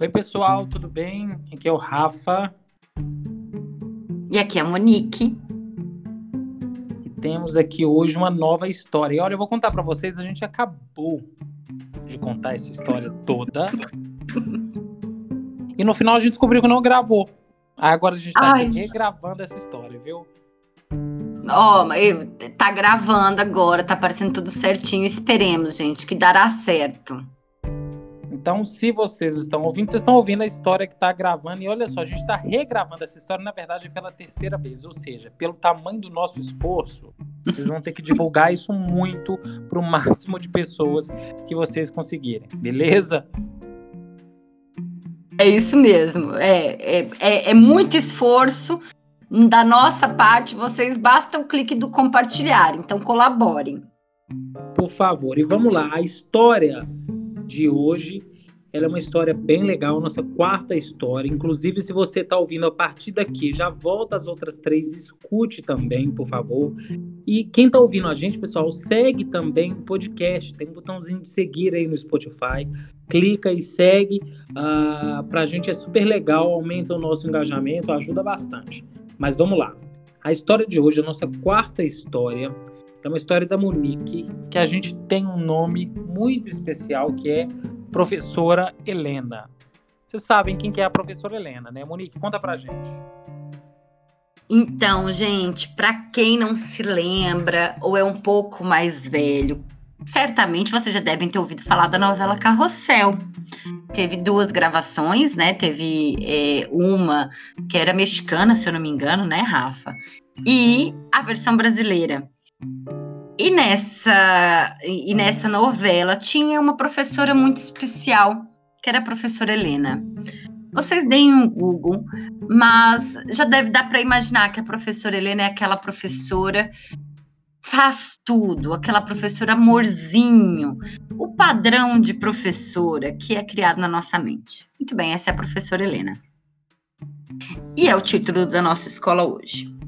Oi, pessoal, tudo bem? Aqui é o Rafa. E aqui é a Monique. E temos aqui hoje uma nova história. E olha, eu vou contar para vocês, a gente acabou de contar essa história toda. e no final a gente descobriu que não gravou. Agora a gente tá regravando essa história, viu? Ó, oh, tá gravando agora, tá aparecendo tudo certinho. Esperemos, gente, que dará certo. Então, se vocês estão ouvindo, vocês estão ouvindo a história que está gravando. E olha só, a gente está regravando essa história, na verdade, pela terceira vez. Ou seja, pelo tamanho do nosso esforço, vocês vão ter que divulgar isso muito para o máximo de pessoas que vocês conseguirem. Beleza? É isso mesmo. É, é, é, é muito esforço da nossa parte. Vocês basta o clique do compartilhar. Então, colaborem. Por favor. E vamos lá. A história de hoje ela é uma história bem legal, nossa quarta história. Inclusive, se você está ouvindo a partir daqui, já volta as outras três, escute também, por favor. E quem está ouvindo a gente, pessoal, segue também o podcast. Tem um botãozinho de seguir aí no Spotify. Clica e segue. Ah, Para a gente é super legal, aumenta o nosso engajamento, ajuda bastante. Mas vamos lá. A história de hoje, a nossa quarta história, é uma história da Monique, que a gente tem um nome muito especial, que é professora Helena. Vocês sabem quem que é a professora Helena, né? Monique, conta pra gente. Então, gente, para quem não se lembra ou é um pouco mais velho, certamente vocês já devem ter ouvido falar da novela Carrossel. Teve duas gravações, né? Teve é, uma que era mexicana, se eu não me engano, né, Rafa? E a versão brasileira. E nessa, e nessa novela tinha uma professora muito especial, que era a professora Helena. Vocês deem um Google, mas já deve dar para imaginar que a professora Helena é aquela professora faz tudo, aquela professora amorzinho, o padrão de professora que é criado na nossa mente. Muito bem, essa é a professora Helena. E é o título da nossa escola hoje.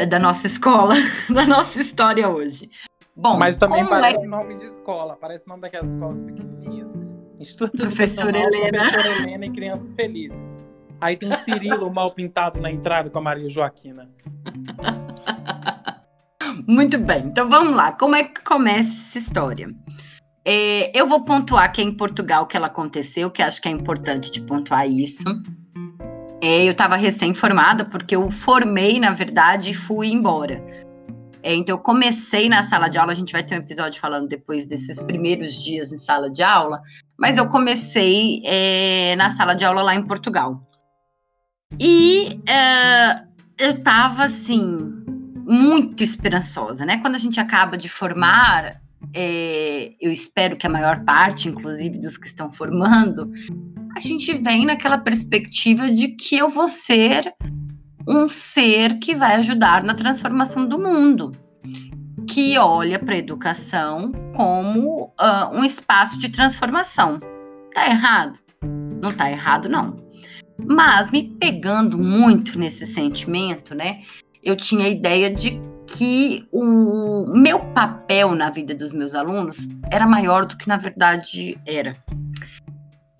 É da nossa escola, da nossa história hoje. Bom, mas também parece é... nome de escola, parece nome daquelas escolas pequenininhas. Instituto Professora Helena. Professora Helena e Crianças Felizes. Aí tem o Cirilo mal pintado na entrada com a Maria Joaquina. Muito bem, então vamos lá. Como é que começa essa história? É, eu vou pontuar que é em Portugal que ela aconteceu, que acho que é importante de pontuar isso. É, eu estava recém-formada, porque eu formei, na verdade, e fui embora. É, então, eu comecei na sala de aula, a gente vai ter um episódio falando depois desses primeiros dias em sala de aula, mas eu comecei é, na sala de aula lá em Portugal. E é, eu estava, assim, muito esperançosa, né? Quando a gente acaba de formar, é, eu espero que a maior parte, inclusive dos que estão formando, a gente vem naquela perspectiva de que eu vou ser um ser que vai ajudar na transformação do mundo, que olha para a educação como uh, um espaço de transformação. Tá errado? Não tá errado, não. Mas me pegando muito nesse sentimento, né? Eu tinha a ideia de que o meu papel na vida dos meus alunos era maior do que na verdade era.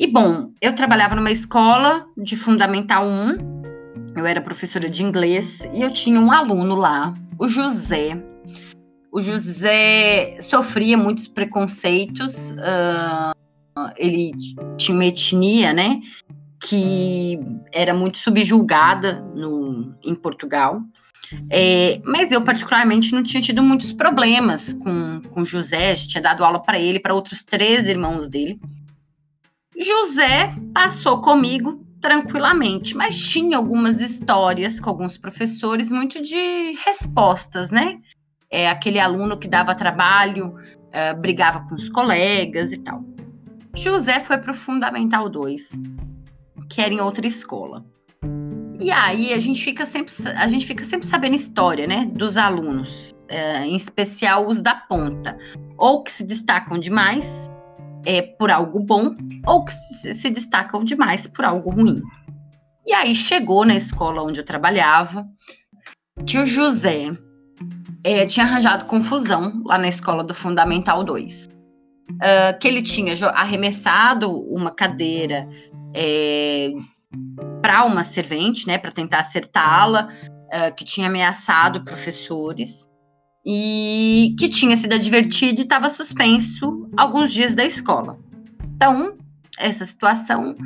E bom, eu trabalhava numa escola de Fundamental 1, eu era professora de inglês e eu tinha um aluno lá, o José. O José sofria muitos preconceitos, uh, ele tinha uma etnia, né, que era muito subjulgada no, em Portugal. É, mas eu, particularmente, não tinha tido muitos problemas com, com José, tinha dado aula para ele, para outros três irmãos dele. José passou comigo tranquilamente, mas tinha algumas histórias com alguns professores muito de respostas, né? É, aquele aluno que dava trabalho, é, brigava com os colegas e tal. José foi para o Fundamental 2, que era em outra escola. E aí a gente fica sempre, a gente fica sempre sabendo história, né, dos alunos, é, em especial os da ponta, ou que se destacam demais, é, por algo bom ou que se destacam demais por algo ruim. E aí chegou na escola onde eu trabalhava que o José é, tinha arranjado confusão lá na escola do Fundamental 2. uh, que ele tinha arremessado uma cadeira é, para uma servente, né, para tentar acertá-la, uh, que tinha ameaçado professores e que tinha sido advertido e estava suspenso alguns dias da escola. Então, essa situação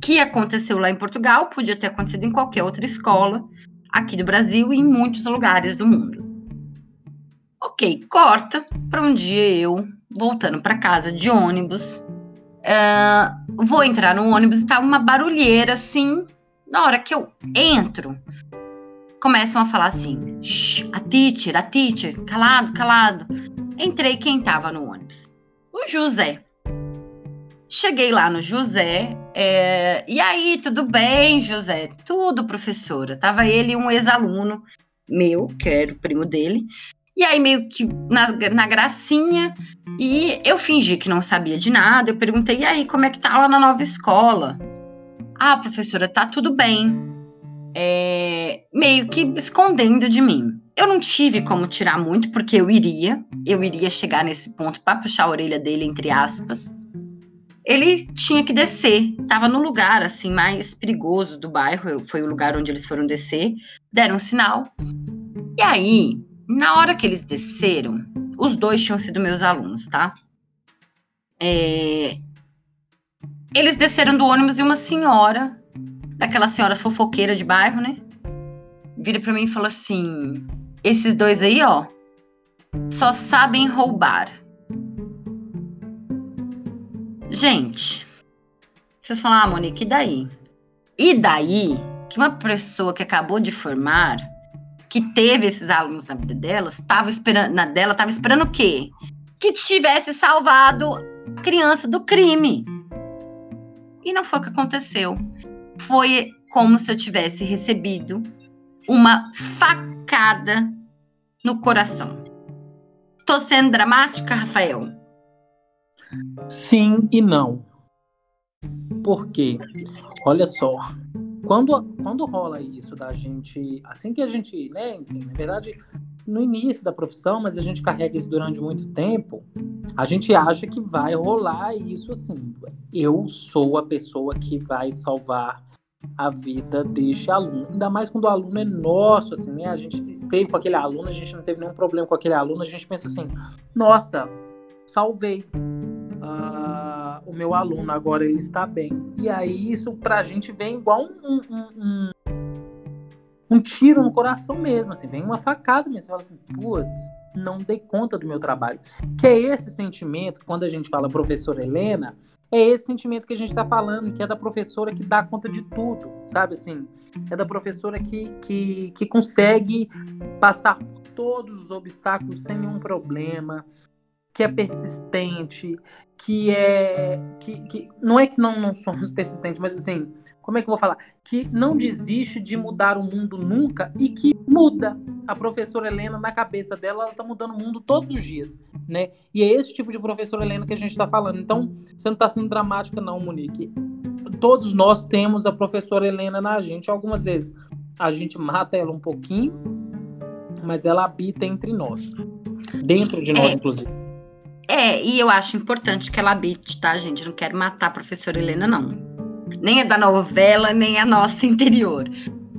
que aconteceu lá em Portugal podia ter acontecido em qualquer outra escola aqui do Brasil e em muitos lugares do mundo. Ok, corta para um dia eu voltando para casa de ônibus. Uh, vou entrar no ônibus e tá uma barulheira assim. Na hora que eu entro, começam a falar assim: a teacher, a teacher, calado, calado. Entrei quem tava no ônibus? O José. Cheguei lá no José. É, e aí, tudo bem, José? Tudo, professora. Tava ele um ex-aluno meu, que era o primo dele. E aí, meio que na, na gracinha, e eu fingi que não sabia de nada. Eu perguntei, e aí, como é que tá lá na nova escola? Ah, professora, tá tudo bem. É, meio que escondendo de mim. Eu não tive como tirar muito, porque eu iria, eu iria chegar nesse ponto para puxar a orelha dele, entre aspas ele tinha que descer. Tava no lugar assim mais perigoso do bairro, foi o lugar onde eles foram descer. Deram um sinal. E aí, na hora que eles desceram, os dois tinham sido meus alunos, tá? É... Eles desceram do ônibus e uma senhora, daquelas senhoras fofoqueiras de bairro, né? Vira para mim e fala assim: esses dois aí, ó, só sabem roubar. Gente, vocês falam, ah, Monique, e daí? E daí que uma pessoa que acabou de formar, que teve esses alunos na vida delas, estava esperando, na dela, estava esperando o quê? Que tivesse salvado a criança do crime. E não foi o que aconteceu. Foi como se eu tivesse recebido uma facada no coração. Tô sendo dramática, Rafael? Sim e não. Por quê? Olha só, quando, quando rola isso da gente, assim que a gente, né, enfim, na verdade, no início da profissão, mas a gente carrega isso durante muito tempo, a gente acha que vai rolar isso assim. Eu sou a pessoa que vai salvar a vida deste aluno. Ainda mais quando o aluno é nosso, assim, né? A gente esteve com aquele aluno, a gente não teve nenhum problema com aquele aluno, a gente pensa assim, nossa, salvei uh, o meu aluno, agora ele está bem. E aí isso para a gente vem igual um, um, um, um, tiro no coração mesmo, assim, vem uma facada mesmo. Você fala assim, putz, não dei conta do meu trabalho. Que é esse sentimento, quando a gente fala professora Helena, é esse sentimento que a gente está falando, que é da professora que dá conta de tudo, sabe assim? É da professora que, que, que consegue passar por todos os obstáculos sem nenhum problema, que é persistente, que é. Que, que, não é que não, não somos persistentes, mas assim, como é que eu vou falar? Que não desiste de mudar o mundo nunca e que muda. A professora Helena, na cabeça dela, ela tá mudando o mundo todos os dias, né? E é esse tipo de professora Helena que a gente está falando. Então, você não está sendo dramática, não, Monique. Todos nós temos a professora Helena na gente. Algumas vezes a gente mata ela um pouquinho, mas ela habita entre nós. Dentro de nós, é. inclusive. É, e eu acho importante que ela habite, tá, gente? Não quero matar a professora Helena, não. Nem é da novela, nem a nossa interior.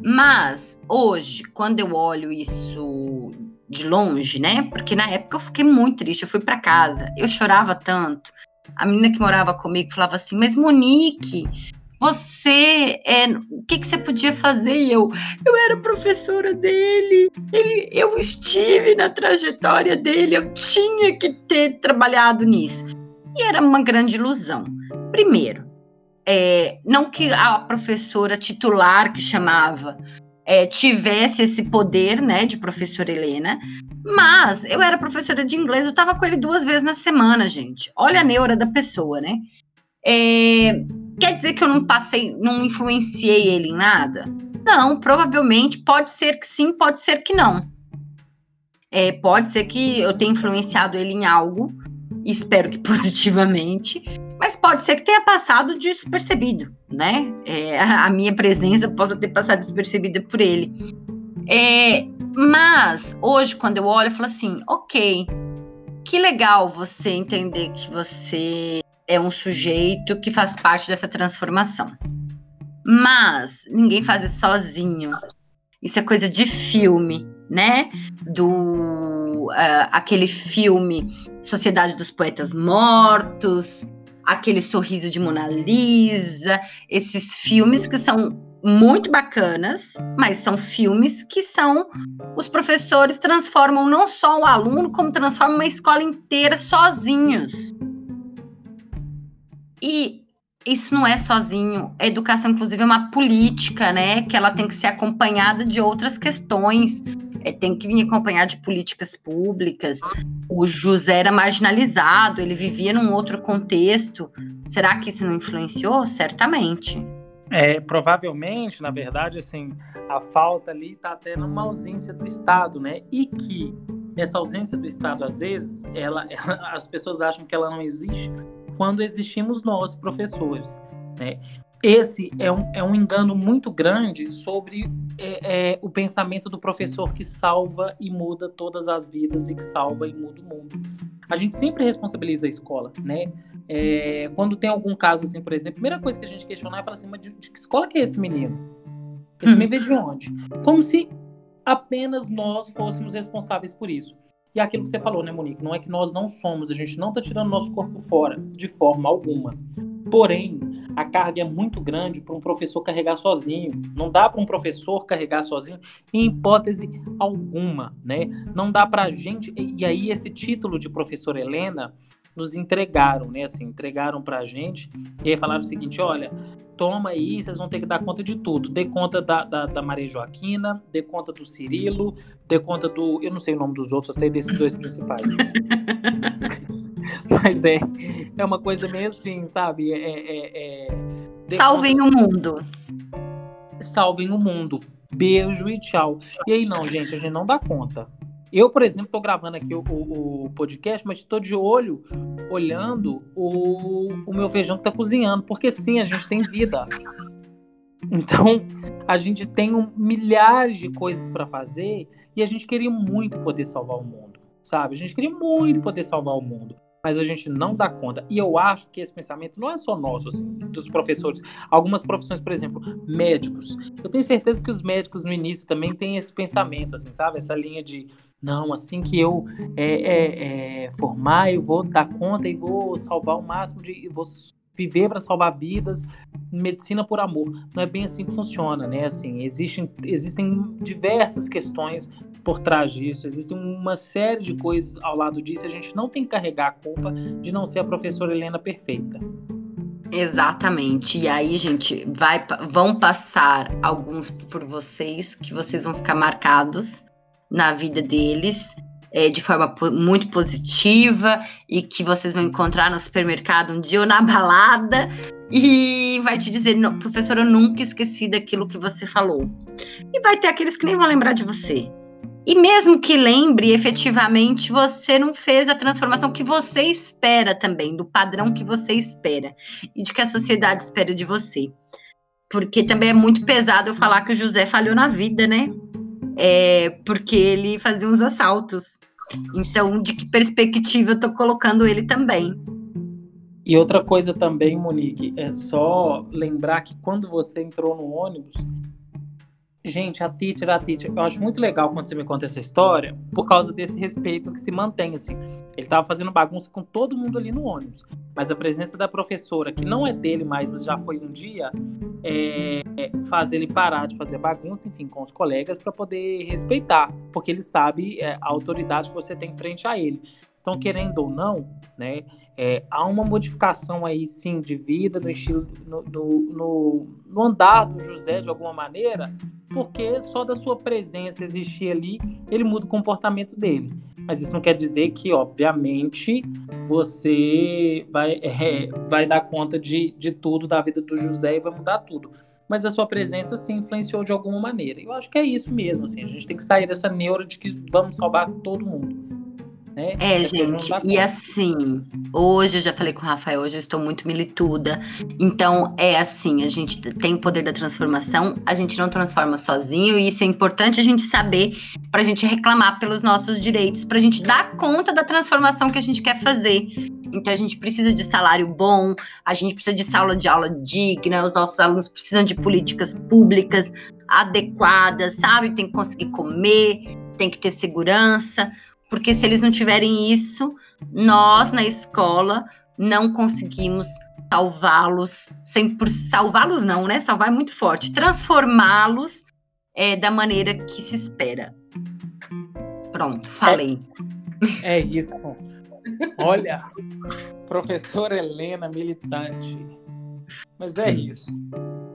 Mas, hoje, quando eu olho isso de longe, né? Porque na época eu fiquei muito triste. Eu fui para casa, eu chorava tanto. A menina que morava comigo falava assim: Mas Monique, você é, o que, que você podia fazer? E eu, eu era professora dele, ele, eu estive na trajetória dele, eu tinha que ter trabalhado nisso. E era uma grande ilusão. Primeiro, é, não que a professora titular que chamava é, tivesse esse poder, né, de professora Helena, mas eu era professora de inglês, eu estava com ele duas vezes na semana, gente. Olha a neura da pessoa, né? É, Quer dizer que eu não passei, não influenciei ele em nada? Não, provavelmente pode ser que sim, pode ser que não. É, pode ser que eu tenha influenciado ele em algo, espero que positivamente, mas pode ser que tenha passado despercebido, né? É, a minha presença possa ter passado despercebida por ele. É, mas hoje, quando eu olho, eu falo assim: ok, que legal você entender que você é um sujeito que faz parte dessa transformação. Mas ninguém faz isso sozinho. Isso é coisa de filme, né? Do uh, aquele filme Sociedade dos Poetas Mortos, aquele Sorriso de Mona Lisa, esses filmes que são muito bacanas, mas são filmes que são os professores transformam não só o aluno, como transformam uma escola inteira sozinhos. E isso não é sozinho. A educação, inclusive, é uma política, né? Que ela tem que ser acompanhada de outras questões. É, tem que vir acompanhada de políticas públicas. O José era marginalizado, ele vivia num outro contexto. Será que isso não influenciou? Certamente. É, provavelmente, na verdade, assim, a falta ali está até numa ausência do Estado, né? E que essa ausência do Estado, às vezes, ela, ela, as pessoas acham que ela não existe quando existimos nós, professores, né? Esse é um, é um engano muito grande sobre é, é, o pensamento do professor que salva e muda todas as vidas e que salva e muda o mundo. A gente sempre responsabiliza a escola, né? É, quando tem algum caso assim, por exemplo, a primeira coisa que a gente questionar é falar assim, mas de, de que escola que é esse menino? Esse menino veio de onde? Como se apenas nós fôssemos responsáveis por isso. E é aquilo que você falou, né, Monique? Não é que nós não somos, a gente não está tirando nosso corpo fora, de forma alguma. Porém, a carga é muito grande para um professor carregar sozinho. Não dá para um professor carregar sozinho, em hipótese alguma, né? Não dá para a gente. E aí, esse título de professor Helena nos entregaram, né? Assim, entregaram para a gente e aí falaram o seguinte: olha, toma aí, vocês vão ter que dar conta de tudo. Dê conta da, da, da Maria Joaquina, dê conta do Cirilo, dê conta do. Eu não sei o nome dos outros, eu sei desses dois principais. Mas é, é uma coisa meio assim, sabe? É, é, é... Salvem conta... o mundo. Salvem o mundo. Beijo e tchau. E aí, não, gente, a gente não dá conta. Eu, por exemplo, estou gravando aqui o, o, o, podcast, mas estou de olho, olhando o, o meu feijão que está cozinhando, porque sim, a gente tem vida. Então, a gente tem um, milhares de coisas para fazer e a gente queria muito poder salvar o mundo, sabe? A gente queria muito poder salvar o mundo mas a gente não dá conta. E eu acho que esse pensamento não é só nosso, assim, dos professores. Algumas profissões, por exemplo, médicos. Eu tenho certeza que os médicos no início também têm esse pensamento, assim, sabe? Essa linha de, não, assim que eu é, é, é, formar, eu vou dar conta e vou salvar o máximo de. Vou viver para salvar vidas, medicina por amor. Não é bem assim que funciona, né? Assim, existem, existem diversas questões por trás disso, existem uma série de coisas ao lado disso, a gente não tem que carregar a culpa de não ser a professora Helena perfeita. Exatamente. E aí, gente, vai, vão passar alguns por vocês que vocês vão ficar marcados na vida deles é, de forma muito positiva e que vocês vão encontrar no supermercado um dia ou na balada e vai te dizer, professor, eu nunca esqueci daquilo que você falou. E vai ter aqueles que nem vão lembrar de você. E mesmo que lembre, efetivamente, você não fez a transformação que você espera também, do padrão que você espera e de que a sociedade espera de você. Porque também é muito pesado eu falar que o José falhou na vida, né? É, porque ele fazia uns assaltos. Então, de que perspectiva eu estou colocando ele também? E outra coisa também, Monique, é só lembrar que quando você entrou no ônibus, Gente, a teacher, a teacher, eu acho muito legal quando você me conta essa história, por causa desse respeito que se mantém, assim. Ele tava fazendo bagunça com todo mundo ali no ônibus, mas a presença da professora, que não é dele mais, mas já foi um dia, é, faz ele parar de fazer bagunça, enfim, com os colegas, para poder respeitar, porque ele sabe é, a autoridade que você tem frente a ele. Então, querendo ou não, né, é, há uma modificação aí, sim, de vida, no estilo, no, no, no, andar do José, de alguma maneira, porque só da sua presença existir ali, ele muda o comportamento dele. Mas isso não quer dizer que, obviamente, você vai, é, vai dar conta de, de tudo da vida do José e vai mudar tudo. Mas a sua presença, sim, influenciou de alguma maneira. Eu acho que é isso mesmo, assim, a gente tem que sair dessa neura de que vamos salvar todo mundo. Né? É, gente, e assim, hoje eu já falei com o Rafael, hoje eu estou muito milituda. Então, é assim, a gente tem o poder da transformação, a gente não transforma sozinho, e isso é importante a gente saber para a gente reclamar pelos nossos direitos, para a gente dar conta da transformação que a gente quer fazer. Então, a gente precisa de salário bom, a gente precisa de sala de aula digna, os nossos alunos precisam de políticas públicas adequadas, sabe? Tem que conseguir comer, tem que ter segurança porque se eles não tiverem isso, nós na escola não conseguimos salvá-los, por salvá-los não, né? Salvar é muito forte, transformá-los é, da maneira que se espera. Pronto, falei. É, é isso. Olha, professora Helena, militante. Mas é isso.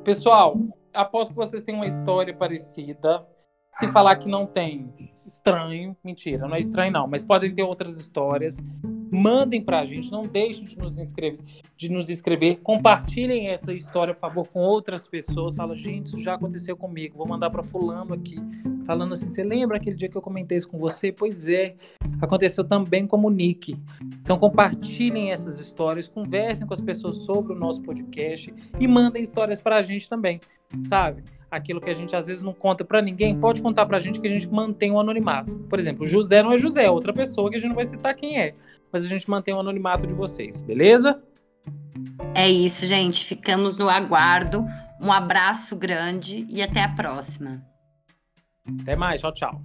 Pessoal, aposto que vocês têm uma história parecida. Se falar que não tem, estranho, mentira, não é estranho não, mas podem ter outras histórias. Mandem pra gente, não deixem de nos inscrever, de nos escrever, compartilhem essa história, por favor, com outras pessoas. Fala, gente, isso já aconteceu comigo, vou mandar para fulano aqui, falando assim, você lembra aquele dia que eu comentei isso com você? Pois é, aconteceu também como o Nick. Então compartilhem essas histórias, conversem com as pessoas sobre o nosso podcast e mandem histórias para a gente também, sabe? Aquilo que a gente às vezes não conta para ninguém, pode contar pra gente que a gente mantém o anonimato. Por exemplo, José não é José, é outra pessoa que a gente não vai citar quem é, mas a gente mantém o anonimato de vocês, beleza? É isso, gente. Ficamos no aguardo. Um abraço grande e até a próxima. Até mais, tchau, tchau.